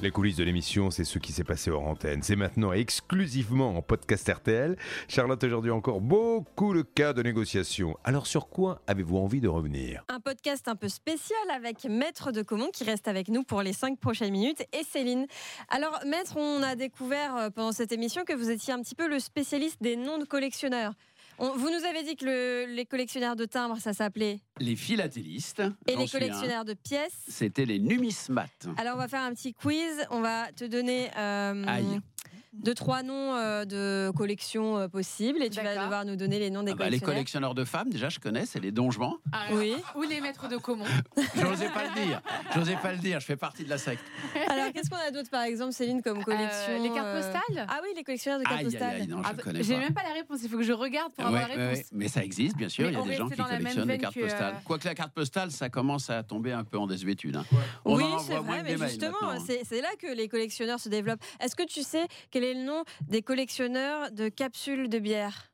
Les coulisses de l'émission, c'est ce qui s'est passé hors antenne. C'est maintenant exclusivement en podcast RTL. Charlotte, aujourd'hui encore beaucoup de cas de négociation. Alors sur quoi avez-vous envie de revenir? Un podcast un peu spécial avec Maître de Comont qui reste avec nous pour les cinq prochaines minutes et Céline. Alors Maître, on a découvert euh, pendant cette émission que vous étiez un petit peu le spécialiste des noms de collectionneurs. On- vous nous avez dit que le- les collectionneurs de timbres, ça s'appelait, Les philatélistes. et les un. collectionneurs de pièces. C'était les numismates. Alors on va faire un petit quiz. On va te donner euh, Aïe. Deux trois noms euh, de collections euh, possibles et tu vas D'accord. devoir nous donner les noms des Ah bah, les collectionneurs. collectionneurs de femmes, déjà, je connais, c'est les donjements. Ah, Oui. Ou les maîtres de Comont. J'osais pas le dire. J'osais pas le dire. Je fais partie de la secte. Alors qu'est-ce qu'on a d'autre par exemple, Céline, comme collection Euh, les cartes euh, postales? Ah oui, les collectionneurs de cartes Aïe, aïe, postales. aïe, non, je Ah, connais J'ai pas. même pas la réponse, il faut que je regarde pour Ouais, avoir la ouais, réponse. ouais. Mais ça existe, bien sûr. Mais Il y a on des gens restait qui dans la même collectionnent les veine cartes que, postales. euh, Quoique la carte postale, ça commence à tomber un peu en désuétude. hein. On Oui, en envoie c'est moins vrai, que mais des mails justement, maintenant, hein. c'est c'est là que les collectionneurs se développent. Est-ce que tu sais quel est le nom des collectionneurs de capsules de bière?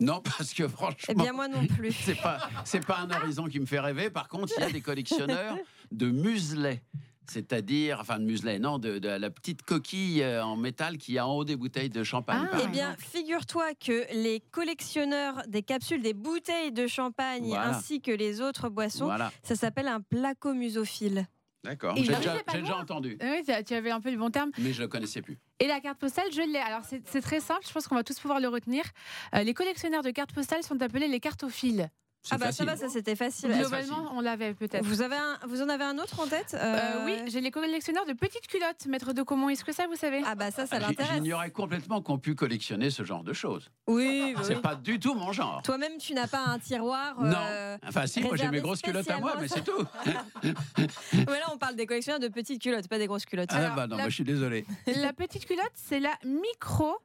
Non, parce que franchement. Eh bien, moi non plus. C'est pas, c'est pas un horizon qui me fait rêver. Par contre, il y a des collectionneurs de muselets. C'est-à-dire, enfin de muselet, non, de, de la petite coquille euh, en métal qui a en haut des bouteilles de champagne. Ah. Eh bien, figure-toi que les collectionneurs des capsules, des bouteilles de champagne, Voilà. ainsi que les autres boissons, Voilà, ça s'appelle un placomusophile. D'accord. J'ai déjà, déjà entendu, Oui, tu- avais un peu le bon terme. mais je le connaissais plus. Et la carte postale, je l'ai. Alors, c'est c'est très simple, je pense qu'on va tous pouvoir le retenir. Euh, les collectionneurs de cartes postales sont appelés les cartophiles. Ah bah facile. ça va, ça c'était facile. Globalement, on l'avait peut-être. Vous, avez un- vous en avez un autre en tête Euh, Euh, oui, j'ai les collectionneurs de petites culottes, maître de Comont. Est-ce que ça, vous savez? Ah bah ça, ça Ah, l'intéresse. J'ignorais complètement qu'on pût collectionner ce genre de choses. Oui, bah C'est oui. pas du tout mon genre. Toi-même, tu n'as pas un tiroir. Non. euh, Enfin, si, moi j'ai mes grosses culottes à moi, mais c'est tout. Mais là, on parle des collectionneurs de petites culottes, pas des grosses culottes. Ah Alors, bah non, la- bah, je suis désolé. La petite culotte, c'est la micro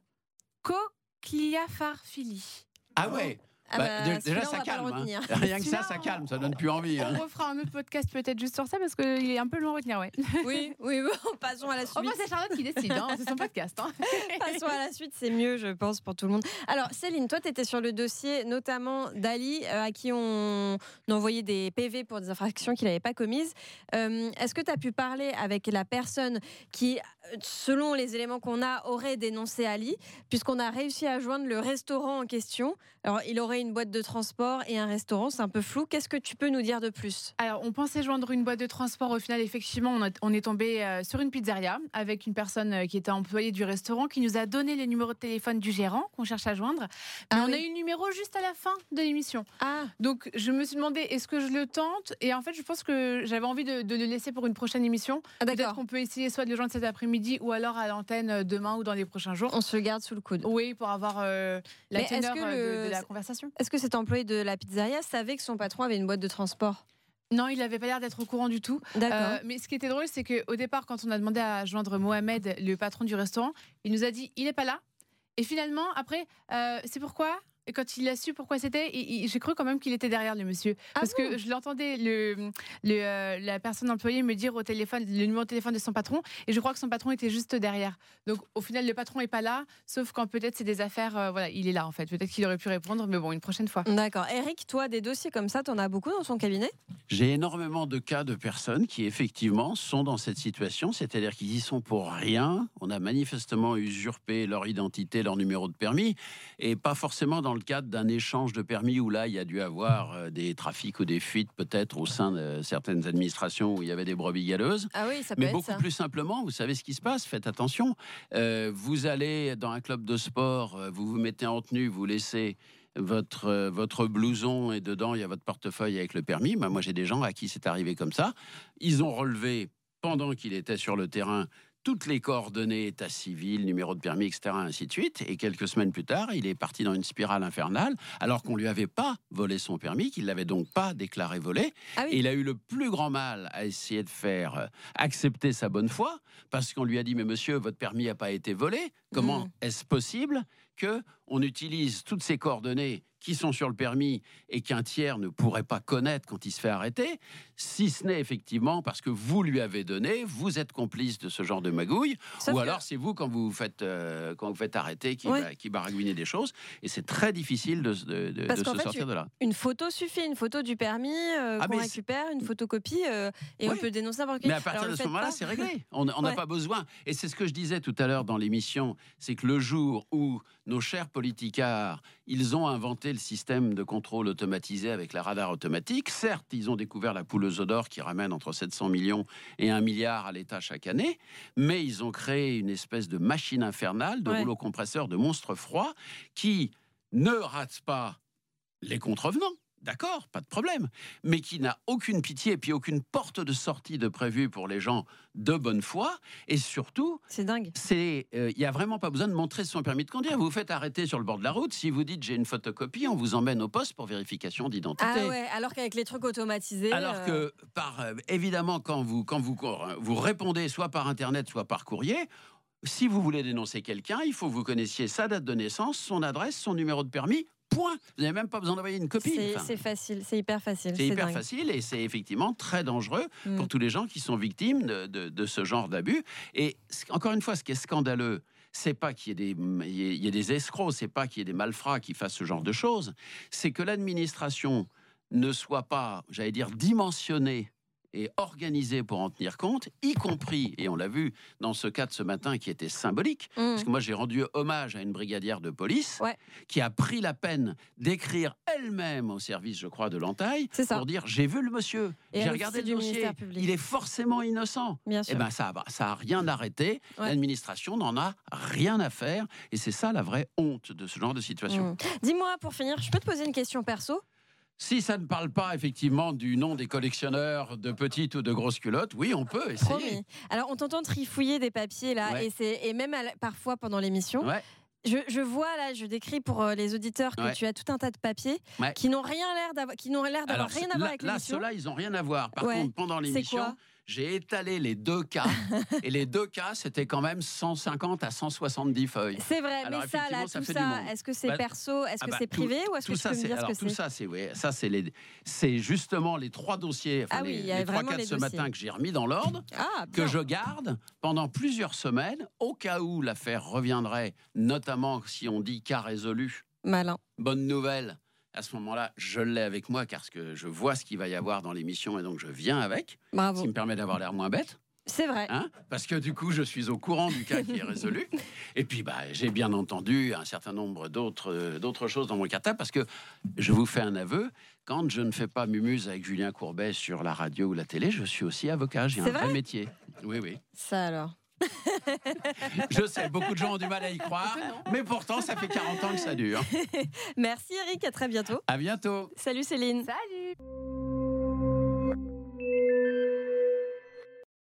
cochliapharphilie. Ah ouais Ah Bah, bah, dé- Déjà, ça calme. hein. Rien que ça, ça calme, ça donne plus envie. hein. On refera un autre podcast peut-être juste sur ça parce qu'il est un peu long à retenir, ouais. Oui, oui, bon, passons à la suite. moins, c'est Charlotte qui décide, hein, c'est son podcast. hein. Passons à la suite, c'est mieux, je pense, pour tout le monde. Alors, Céline, toi, tu étais sur le dossier notamment d'Ali, euh, à qui on envoyait des PV pour des infractions qu'il n'avait pas commises. Euh, Est-ce que tu as pu parler avec la personne qui, selon les éléments qu'on a, aurait dénoncé Ali, puisqu'on a réussi à joindre le restaurant en question? Alors, il aurait une boîte de transport et un restaurant, c'est un peu flou. Qu'est-ce que tu peux nous dire de plus? Alors, on pensait joindre une boîte de transport. Au final, effectivement, on, a- on est tombé euh, sur une pizzeria avec une personne euh, qui était employée du restaurant qui nous a donné les numéros de téléphone du gérant qu'on cherche à joindre. Mais Ah on oui. a eu le numéro juste à la fin de l'émission. Ah, Donc, je me suis demandé est-ce que je le tente? Et en fait, je pense que j'avais envie de, de le laisser pour une prochaine émission. Peut-être d'accord. qu'on peut essayer soit de le joindre cet après-midi ou alors à l'antenne euh, demain ou dans les prochains jours. On se le garde sous le coude. Oui, pour avoir euh, la teneur que de- le- de la conversation. Est-ce que cet employé de la pizzeria savait que son patron avait une boîte de transport? Non, il n'avait pas l'air d'être au courant du tout. D'accord. Euh, mais ce qui était drôle, c'est qu'au départ, quand on a demandé à joindre Mohamed, le patron du restaurant, il nous a dit il n'est pas là. Et finalement, après, euh, c'est pourquoi quand il a su pourquoi c'était, j'ai cru quand même qu'il était derrière le monsieur. Ah Parce bon que je l'entendais, le, le, euh, la personne employée me dire au téléphone le numéro de téléphone de son patron. Et je crois que son patron était juste derrière. Donc au final, le patron n'est pas là, sauf quand peut-être c'est des affaires. euh, voilà, il est là en fait. Peut-être qu'il aurait pu répondre, mais bon, une prochaine fois. D'accord. Eric, toi, des dossiers comme ça, tu en as beaucoup dans ton cabinet? J'ai énormément de cas de personnes qui, effectivement, sont dans cette situation, c'est-à-dire qu'ils y sont pour rien. On a manifestement usurpé leur identité, leur numéro de permis, et pas forcément dans le cadre d'un échange de permis où là, il y a dû avoir euh, des trafics ou des fuites, peut-être, au sein de certaines administrations où il y avait des brebis galeuses. Ah oui, ça peut Mais être beaucoup ça. plus simplement, vous savez ce qui se passe, faites attention. Euh, vous allez dans un club de sport, euh, vous vous mettez en tenue, vous laissez votre, euh, votre blouson et dedans il y a votre portefeuille avec le permis. Bah, moi j'ai des gens à qui c'est arrivé comme ça. Ils ont relevé pendant qu'il était sur le terrain toutes les coordonnées état civil, numéro de permis, etc., ainsi de suite. Et quelques semaines plus tard, il est parti dans une spirale infernale, alors qu'on lui avait pas volé son permis, qu'il l'avait donc pas déclaré volé. Ah oui. Et il a eu le plus grand mal à essayer de faire euh, accepter sa bonne foi, parce qu'on lui a dit, mais monsieur, votre permis n'a pas été volé. Comment Mm. est-ce possible que on utilise toutes ces coordonnées qui sont sur le permis et qu'un tiers ne pourrait pas connaître quand il se fait arrêter, si ce n'est effectivement parce que vous lui avez donné, vous êtes complice de ce genre de magouille, Sauf ou alors c'est vous quand vous faites euh, quand vous faites arrêter qui, Ouais. ba- qui baragouinez des choses, et c'est très difficile de, se- de- de- Parce de qu'en se fait, sortir de là. Une photo suffit, une photo du permis euh, Ah, qu'on récupère, une photocopie, euh, et on peut dénoncer n'importe qui. Mais à partir de ce moment-là, c'est réglé. On on n'a Ouais. pas besoin. Et c'est ce que je disais tout à l'heure dans l'émission, c'est que le jour où nos chers politicards, ils ont inventé le système de contrôle automatisé avec la radar automatique, certes, ils ont découvert la poule aux œufs d'or qui ramène entre 700 millions et 1 milliard à l'État chaque année, mais ils ont créé une espèce de machine infernale, de Ouais. rouleau compresseur, de monstre froid, qui ne rate pas les contrevenants. D'accord, pas de problème, mais qui n'a aucune pitié et puis aucune porte de sortie de prévue pour les gens de bonne foi. Et surtout, C'est dingue. c'est, euh, il n'y a vraiment pas besoin de montrer son permis de conduire. Vous vous faites arrêter sur le bord de la route. Si vous dites j'ai une photocopie, on vous emmène au poste pour vérification d'identité. Ah ouais, alors qu'avec les trucs automatisés. Alors euh, que, par, euh, évidemment, quand vous, quand vous, vous répondez soit par Internet, soit par courrier, si vous voulez dénoncer quelqu'un, il faut que vous connaissiez sa date de naissance, son adresse, son numéro de permis, point. Vous n'avez même pas besoin d'envoyer une copie. c'est Enfin, facile, c'est hyper facile. c'est hyper dingue. facile et c'est effectivement très dangereux Mm. pour tous les gens qui sont victimes de, de- de ce genre d'abus. Et encore une fois, ce qui est scandaleux, c'est pas qu'il y ait des, il y ait des escrocs, c'est pas qu'il y ait des malfrats qui fassent ce genre de choses, c'est que l'administration ne soit pas, j'allais dire, dimensionnée et organisée pour en tenir compte, y compris, et on l'a vu dans ce cas de ce matin qui était symbolique, Mm. parce que moi j'ai rendu hommage à une brigadière de police Ouais. qui a pris la peine d'écrire elle-même au service, je crois, de l'entaille pour dire j'ai vu le monsieur, Et j'ai regardé le dossier, il est forcément innocent. Bien Eh sûr. ben ça, ça a rien arrêté. Ouais. L'administration n'en a rien à faire, et c'est ça la vraie honte de ce genre de situation. Mm. Dis-moi, pour finir, je peux te poser une question perso? Si ça ne parle pas effectivement du nom des collectionneurs de petites ou de grosses culottes, oui, on peut essayer. Promis. Alors, on t'entend trifouiller des papiers là, Ouais. et, c'est- et même la- parfois pendant l'émission. Ouais. Je, je vois là, je décris pour euh, les auditeurs que Ouais. tu as tout un tas de papiers qui n'ont rien l'air d'avoir, qui n'ont l'air d'avoir rien à voir là, avec là, l'émission. ceux-là, ils n'ont rien à voir. Par contre, pendant l'émission, j'ai étalé les deux cas, et les deux cas, c'était quand même 150 à 170 feuilles. C'est vrai, Alors, mais ça, là, ça tout ça, est-ce que c'est Bah, perso, est-ce Ah que bah, c'est tout- privé, ou est-ce que tu ça, peux me c'est dire ce que tout ça, c'est oui, ça c'est les, c'est justement les trois dossiers, enfin, Ah oui, les, il y a les trois quatre les ce dossiers. matin que j'ai remis dans l'ordre, Ah, que je garde pendant plusieurs semaines, au cas où l'affaire reviendrait, notamment si on dit cas résolu. Malin. Bonne nouvelle. À ce moment-là, je l'ai avec moi car que je vois ce qu'il va y avoir dans l'émission et donc je viens avec, ce Bravo. qui me permet d'avoir l'air moins bête. C'est vrai. Hein parce que du coup, je suis au courant du cas qui est résolu. Et puis, bah, j'ai bien entendu un certain nombre d'autres euh, d'autres choses dans mon cartable, parce que je vous fais un aveu, quand je ne fais pas Mumuse avec Julien Courbet sur la radio ou la télé, je suis aussi avocat, j'ai un vrai, vrai? métier. Oui, oui. Ça alors? Je sais, beaucoup de gens ont du mal à y croire, mais pourtant, ça fait 40 ans que ça dure. Merci Eric, à très bientôt. À bientôt. Salut Céline. Salut